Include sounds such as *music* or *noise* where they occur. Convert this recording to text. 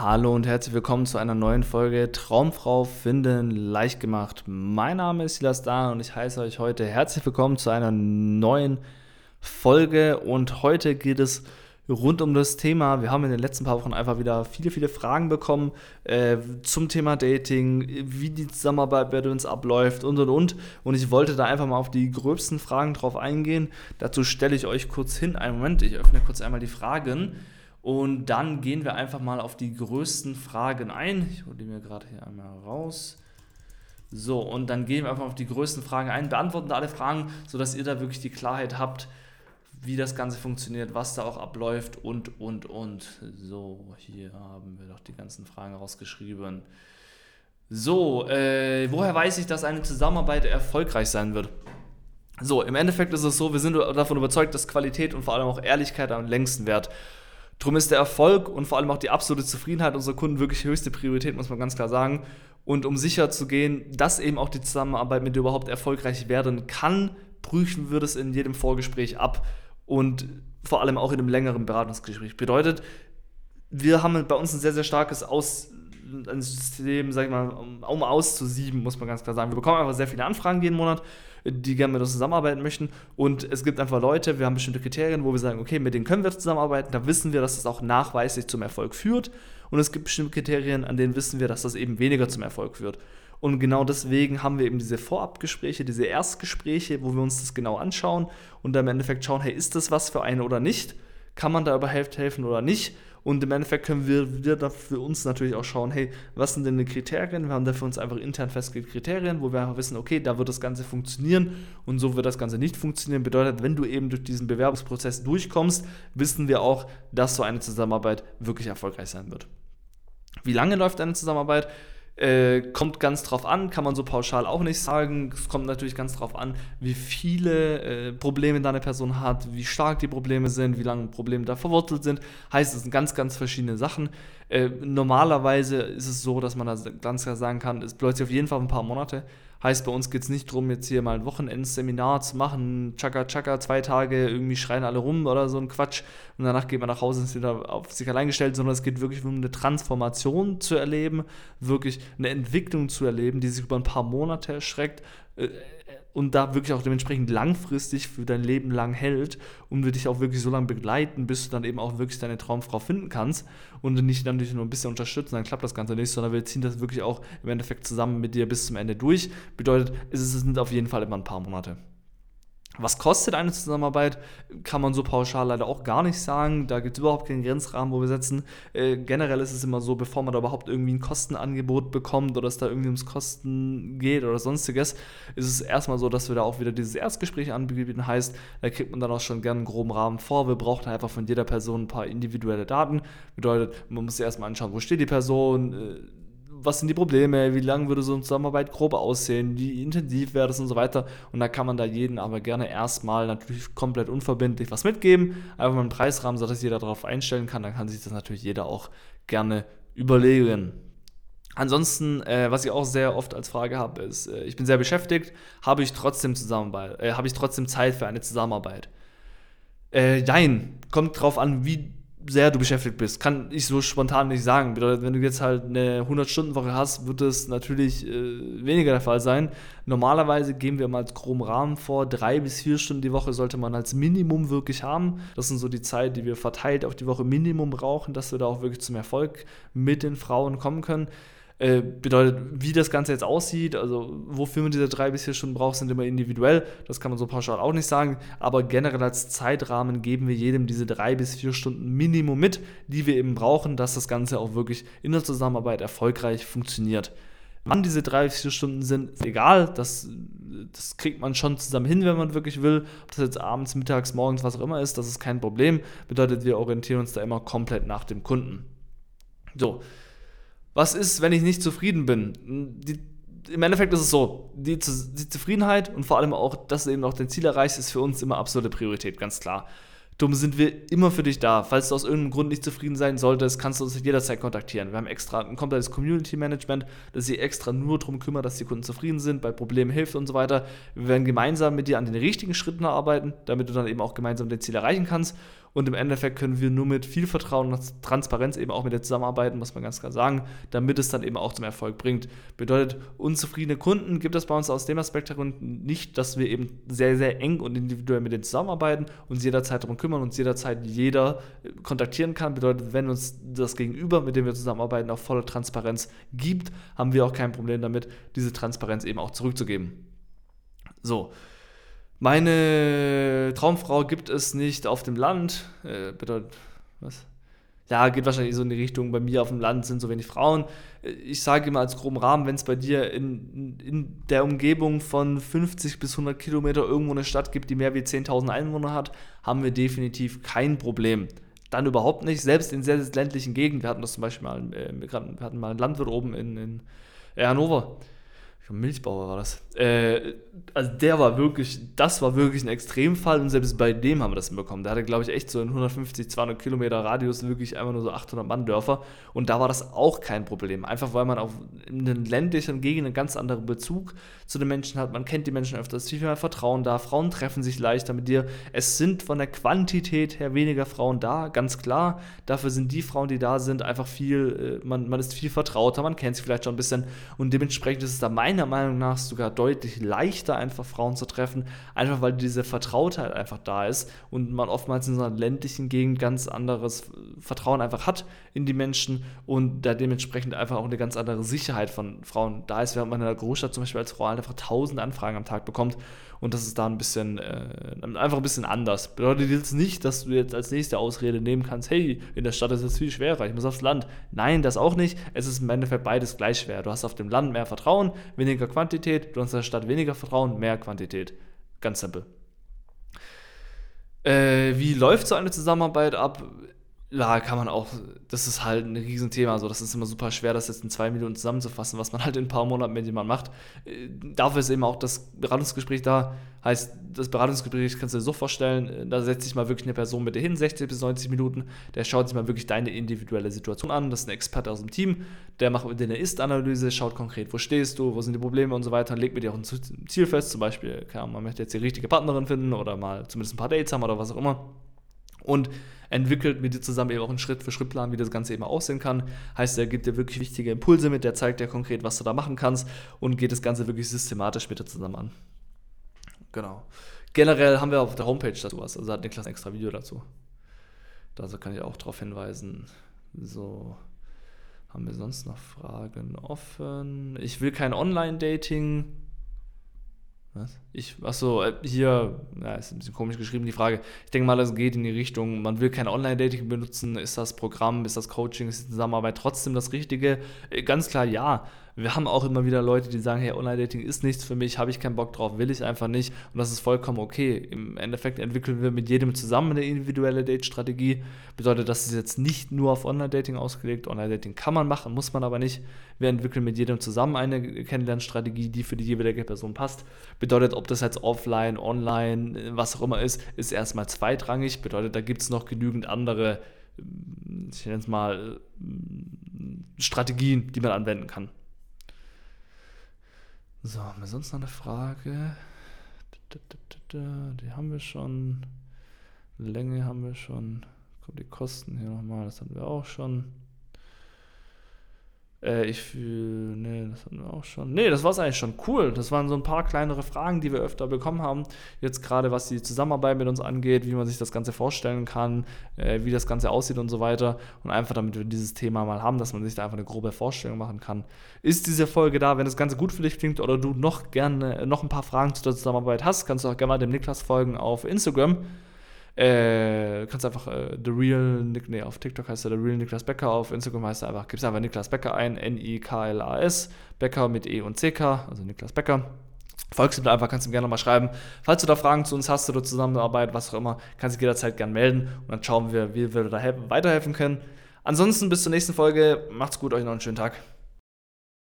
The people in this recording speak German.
Hallo und herzlich willkommen zu einer neuen Folge Traumfrau finden leicht gemacht. Mein Name ist Silas Dahn und ich heiße euch heute herzlich willkommen zu einer neuen Folge und heute geht es rund um das Thema. Wir haben in den letzten paar Wochen einfach wieder viele, viele Fragen bekommen äh, zum Thema Dating, wie die Zusammenarbeit bei uns abläuft und und und. Und ich wollte da einfach mal auf die gröbsten Fragen drauf eingehen. Dazu stelle ich euch kurz hin. Einen Moment, ich öffne kurz einmal die Fragen. Und dann gehen wir einfach mal auf die größten Fragen ein. Ich hole die mir gerade hier einmal raus. So, und dann gehen wir einfach auf die größten Fragen ein, beantworten alle Fragen, sodass ihr da wirklich die Klarheit habt, wie das Ganze funktioniert, was da auch abläuft und, und, und. So, hier haben wir doch die ganzen Fragen rausgeschrieben. So, äh, woher weiß ich, dass eine Zusammenarbeit erfolgreich sein wird? So, im Endeffekt ist es so, wir sind davon überzeugt, dass Qualität und vor allem auch Ehrlichkeit am längsten wert. Drum ist der Erfolg und vor allem auch die absolute Zufriedenheit unserer Kunden wirklich höchste Priorität, muss man ganz klar sagen. Und um sicher zu gehen, dass eben auch die Zusammenarbeit mit dir überhaupt erfolgreich werden kann, prüfen wir das in jedem Vorgespräch ab und vor allem auch in einem längeren Beratungsgespräch. Bedeutet, wir haben bei uns ein sehr, sehr starkes Aus ein System, sag ich mal, um, um auszusieben, muss man ganz klar sagen. Wir bekommen einfach sehr viele Anfragen jeden Monat die gerne mit uns zusammenarbeiten möchten. Und es gibt einfach Leute, wir haben bestimmte Kriterien, wo wir sagen, okay, mit denen können wir zusammenarbeiten, da wissen wir, dass das auch nachweislich zum Erfolg führt. Und es gibt bestimmte Kriterien, an denen wissen wir, dass das eben weniger zum Erfolg führt. Und genau deswegen haben wir eben diese Vorabgespräche, diese Erstgespräche, wo wir uns das genau anschauen und dann im Endeffekt schauen, hey, ist das was für einen oder nicht? Kann man da überhaupt helfen oder nicht? Und im Endeffekt können wir, wir da für uns natürlich auch schauen, hey, was sind denn die Kriterien? Wir haben da für uns einfach intern festgelegte Kriterien, wo wir einfach wissen, okay, da wird das Ganze funktionieren und so wird das Ganze nicht funktionieren. Bedeutet, wenn du eben durch diesen Bewerbungsprozess durchkommst, wissen wir auch, dass so eine Zusammenarbeit wirklich erfolgreich sein wird. Wie lange läuft eine Zusammenarbeit? Äh, kommt ganz drauf an, kann man so pauschal auch nicht sagen. Es kommt natürlich ganz drauf an, wie viele äh, Probleme deine Person hat, wie stark die Probleme sind, wie lange Probleme da verwurzelt sind. Heißt, es sind ganz, ganz verschiedene Sachen. Äh, normalerweise ist es so, dass man da ganz klar sagen kann, es bleibt sich auf jeden Fall ein paar Monate. Heißt, bei uns geht es nicht darum, jetzt hier mal ein Wochenendseminar zu machen, tschakka, tschakka, zwei Tage, irgendwie schreien alle rum oder so ein Quatsch und danach geht man nach Hause und ist wieder auf sich allein gestellt, sondern es geht wirklich um eine Transformation zu erleben, wirklich eine Entwicklung zu erleben, die sich über ein paar Monate erschreckt äh, und da wirklich auch dementsprechend langfristig für dein Leben lang hält und wir dich auch wirklich so lange begleiten, bis du dann eben auch wirklich deine Traumfrau finden kannst und nicht dann nur ein bisschen unterstützen, dann klappt das Ganze nicht, sondern wir ziehen das wirklich auch im Endeffekt zusammen mit dir bis zum Ende durch. Bedeutet, es sind auf jeden Fall immer ein paar Monate. Was kostet eine Zusammenarbeit? Kann man so pauschal leider auch gar nicht sagen. Da gibt es überhaupt keinen Grenzrahmen, wo wir setzen. Äh, generell ist es immer so, bevor man da überhaupt irgendwie ein Kostenangebot bekommt oder es da irgendwie ums Kosten geht oder sonstiges, ist es erstmal so, dass wir da auch wieder dieses Erstgespräch anbieten. Heißt, da kriegt man dann auch schon gerne einen groben Rahmen vor. Wir brauchen einfach von jeder Person ein paar individuelle Daten. Bedeutet, man muss sich erstmal anschauen, wo steht die Person äh, was sind die Probleme, wie lange würde so eine Zusammenarbeit grob aussehen, wie intensiv wäre das und so weiter. Und da kann man da jeden aber gerne erstmal natürlich komplett unverbindlich was mitgeben, einfach mal einen Preisrahmen, sodass jeder darauf einstellen kann. Dann kann sich das natürlich jeder auch gerne überlegen. Ansonsten, äh, was ich auch sehr oft als Frage habe, ist, äh, ich bin sehr beschäftigt, habe ich trotzdem Zusammenarbeit, äh, habe ich trotzdem Zeit für eine Zusammenarbeit? Äh, nein, kommt drauf an, wie sehr du beschäftigt bist. Kann ich so spontan nicht sagen. Bedeutet, wenn du jetzt halt eine 100-Stunden-Woche hast, wird es natürlich äh, weniger der Fall sein. Normalerweise geben wir mal als groben Rahmen vor, drei bis vier Stunden die Woche sollte man als Minimum wirklich haben. Das sind so die Zeit, die wir verteilt auf die Woche Minimum brauchen, dass wir da auch wirklich zum Erfolg mit den Frauen kommen können. Äh, bedeutet, wie das Ganze jetzt aussieht, also wofür man diese drei bis vier Stunden braucht, sind immer individuell. Das kann man so pauschal auch nicht sagen. Aber generell als Zeitrahmen geben wir jedem diese drei bis vier Stunden Minimum mit, die wir eben brauchen, dass das Ganze auch wirklich in der Zusammenarbeit erfolgreich funktioniert. Wann diese drei bis vier Stunden sind, ist egal. Das, das kriegt man schon zusammen hin, wenn man wirklich will. Ob das jetzt abends, mittags, morgens, was auch immer ist, das ist kein Problem. Bedeutet, wir orientieren uns da immer komplett nach dem Kunden. So, was ist, wenn ich nicht zufrieden bin? Die, Im Endeffekt ist es so, die, die, Zufriedenheit und vor allem auch, dass du eben auch dein Ziel erreichst, ist für uns immer absolute Priorität, ganz klar. Darum sind wir immer für dich da. Falls du aus irgendeinem Grund nicht zufrieden sein solltest, kannst du uns jederzeit kontaktieren. Wir haben extra ein komplettes Community Management, das sich extra nur darum kümmert, dass die Kunden zufrieden sind, bei Problemen hilft und so weiter. Wir werden gemeinsam mit dir an den richtigen Schritten arbeiten, damit du dann eben auch gemeinsam dein Ziel erreichen kannst. Und im Endeffekt können wir nur mit viel Vertrauen und Transparenz eben auch mit der zusammenarbeiten, muss man ganz klar sagen, damit es dann eben auch zum Erfolg bringt. Bedeutet, unzufriedene Kunden gibt es bei uns aus dem Aspekt herum nicht, dass wir eben sehr, sehr eng und individuell mit denen zusammenarbeiten, uns jederzeit darum kümmern, uns jederzeit jeder kontaktieren kann. Bedeutet, wenn uns das Gegenüber, mit dem wir zusammenarbeiten, auch volle Transparenz gibt, haben wir auch kein Problem damit, diese Transparenz eben auch zurückzugeben. So. Meine Traumfrau gibt es nicht auf dem Land. Äh, bedeutet, was? Ja, geht wahrscheinlich so in die Richtung, bei mir auf dem Land sind so wenig Frauen. Äh, ich sage immer als groben Rahmen, wenn es bei dir in, in der Umgebung von 50 bis 100 Kilometer irgendwo eine Stadt gibt, die mehr wie 10.000 Einwohner hat, haben wir definitiv kein Problem. Dann überhaupt nicht, selbst in sehr, sehr ländlichen Gegenden. Wir hatten das zum Beispiel mal, äh, wir hatten mal einen Landwirt oben in, in Hannover Milchbauer war das. Äh, also der war wirklich, das war wirklich ein Extremfall und selbst bei dem haben wir das hinbekommen. Der hatte, glaube ich, echt so in 150, 200 Kilometer Radius wirklich einfach nur so 800 Mann Dörfer und da war das auch kein Problem. Einfach weil man auf in den ländlichen Gegenden einen ganz anderen Bezug zu den Menschen hat. Man kennt die Menschen öfters, viel mehr Vertrauen da. Frauen treffen sich leichter mit dir. Es sind von der Quantität her weniger Frauen da, ganz klar. Dafür sind die Frauen, die da sind, einfach viel, äh, man, man ist viel vertrauter, man kennt sie vielleicht schon ein bisschen und dementsprechend ist es da meiner Meinung nach sogar deutlich leichter, einfach Frauen zu treffen, einfach weil diese Vertrautheit einfach da ist und man oftmals in so einer ländlichen Gegend ganz anderes Vertrauen einfach hat in die Menschen und da dementsprechend einfach auch eine ganz andere Sicherheit von Frauen da ist, während man in der Großstadt zum Beispiel als Frau einfach tausend Anfragen am Tag bekommt und das ist da ein bisschen, äh, einfach ein bisschen anders. Bedeutet jetzt nicht, dass du jetzt als nächste Ausrede nehmen kannst, hey, in der Stadt ist es viel schwerer, ich muss aufs Land. Nein, das auch nicht. Es ist im Endeffekt beides gleich schwer. Du hast auf dem Land mehr Vertrauen, weniger Quantität, du hast Stadt weniger Vertrauen, mehr Quantität. Ganz simpel. Äh, wie läuft so eine Zusammenarbeit ab? Ja, kann man auch, das ist halt ein Riesenthema. Also, das ist immer super schwer, das jetzt in zwei Minuten zusammenzufassen, was man *laughs* halt in ein paar Monaten mit jemandem macht. Äh, dafür ist eben auch das Beratungsgespräch da. Heißt, das Beratungsgespräch kannst du dir so vorstellen, äh, da setzt sich mal wirklich eine Person mit dir hin, 60 bis 90 Minuten, der schaut sich mal wirklich deine individuelle Situation an. Das ist ein Experte aus dem Team, der macht mit dir eine Ist-Analyse, schaut konkret, wo stehst du, wo sind die Probleme und so weiter und legt mit dir auch ein Ziel fest. Zum Beispiel, man möchte jetzt die richtige Partnerin finden oder mal zumindest ein paar Dates haben oder was auch immer. Und entwickelt mit dir zusammen eben auch einen Schritt-für-Schritt-Plan, wie das Ganze eben aussehen kann. Heißt, er gibt dir wirklich wichtige Impulse mit, der zeigt dir konkret, was du da machen kannst und geht das Ganze wirklich systematisch mit dir zusammen an. Genau. Generell haben wir auf der Homepage dazu was, also hat Niklas ein extra Video dazu. Da kann ich auch darauf hinweisen. So, haben wir sonst noch Fragen offen? Ich will kein Online-Dating. Was? Ich, achso, äh, hier, ja, ist ein bisschen komisch geschrieben, die Frage. Ich denke mal, das geht in die Richtung, man will kein Online-Dating benutzen. Ist das Programm, ist das Coaching, ist die Zusammenarbeit trotzdem das Richtige? Äh, ganz klar ja. Wir haben auch immer wieder Leute, die sagen, hey, Online-Dating ist nichts für mich, habe ich keinen Bock drauf, will ich einfach nicht. Und das ist vollkommen okay. Im Endeffekt entwickeln wir mit jedem zusammen eine individuelle Date-Strategie. Bedeutet, das ist jetzt nicht nur auf Online-Dating ausgelegt. Online-Dating kann man machen, muss man aber nicht. Wir entwickeln mit jedem zusammen eine Kennenlernstrategie, die für die jeweilige Person passt. Bedeutet, ob das jetzt offline, online, was auch immer ist, ist erstmal zweitrangig. Bedeutet, da gibt es noch genügend andere, ich nenne es mal, Strategien, die man anwenden kann. So, haben wir sonst noch eine Frage? Die haben wir schon. Länge haben wir schon. Kommt die Kosten hier nochmal, das hatten wir auch schon. Äh, ich fühle, nee, das hatten wir auch schon. Nee, das war es eigentlich schon. Cool. Das waren so ein paar kleinere Fragen, die wir öfter bekommen haben. Jetzt gerade, was die Zusammenarbeit mit uns angeht, wie man sich das Ganze vorstellen kann, äh, wie das Ganze aussieht und so weiter. Und einfach, damit wir dieses Thema mal haben, dass man sich da einfach eine grobe Vorstellung machen kann. Ist diese Folge da, wenn das Ganze gut für dich klingt oder du noch gerne noch ein paar Fragen zu der Zusammenarbeit hast, kannst du auch gerne mal dem Niklas folgen auf Instagram. Äh, kannst einfach äh, The Real, Nick, nee, auf TikTok heißt er The Real Niklas Becker, auf Instagram heißt er einfach, gibst einfach Niklas Becker ein, N-I-K-L-A-S, Becker mit E und C-K, also Niklas Becker. Folgst ihm da einfach, kannst ihm gerne mal schreiben. Falls du da Fragen zu uns hast oder Zusammenarbeit, was auch immer, kannst du jederzeit gerne melden und dann schauen wir, wie wir da weiterhelfen können. Ansonsten bis zur nächsten Folge. Macht's gut, euch noch einen schönen Tag.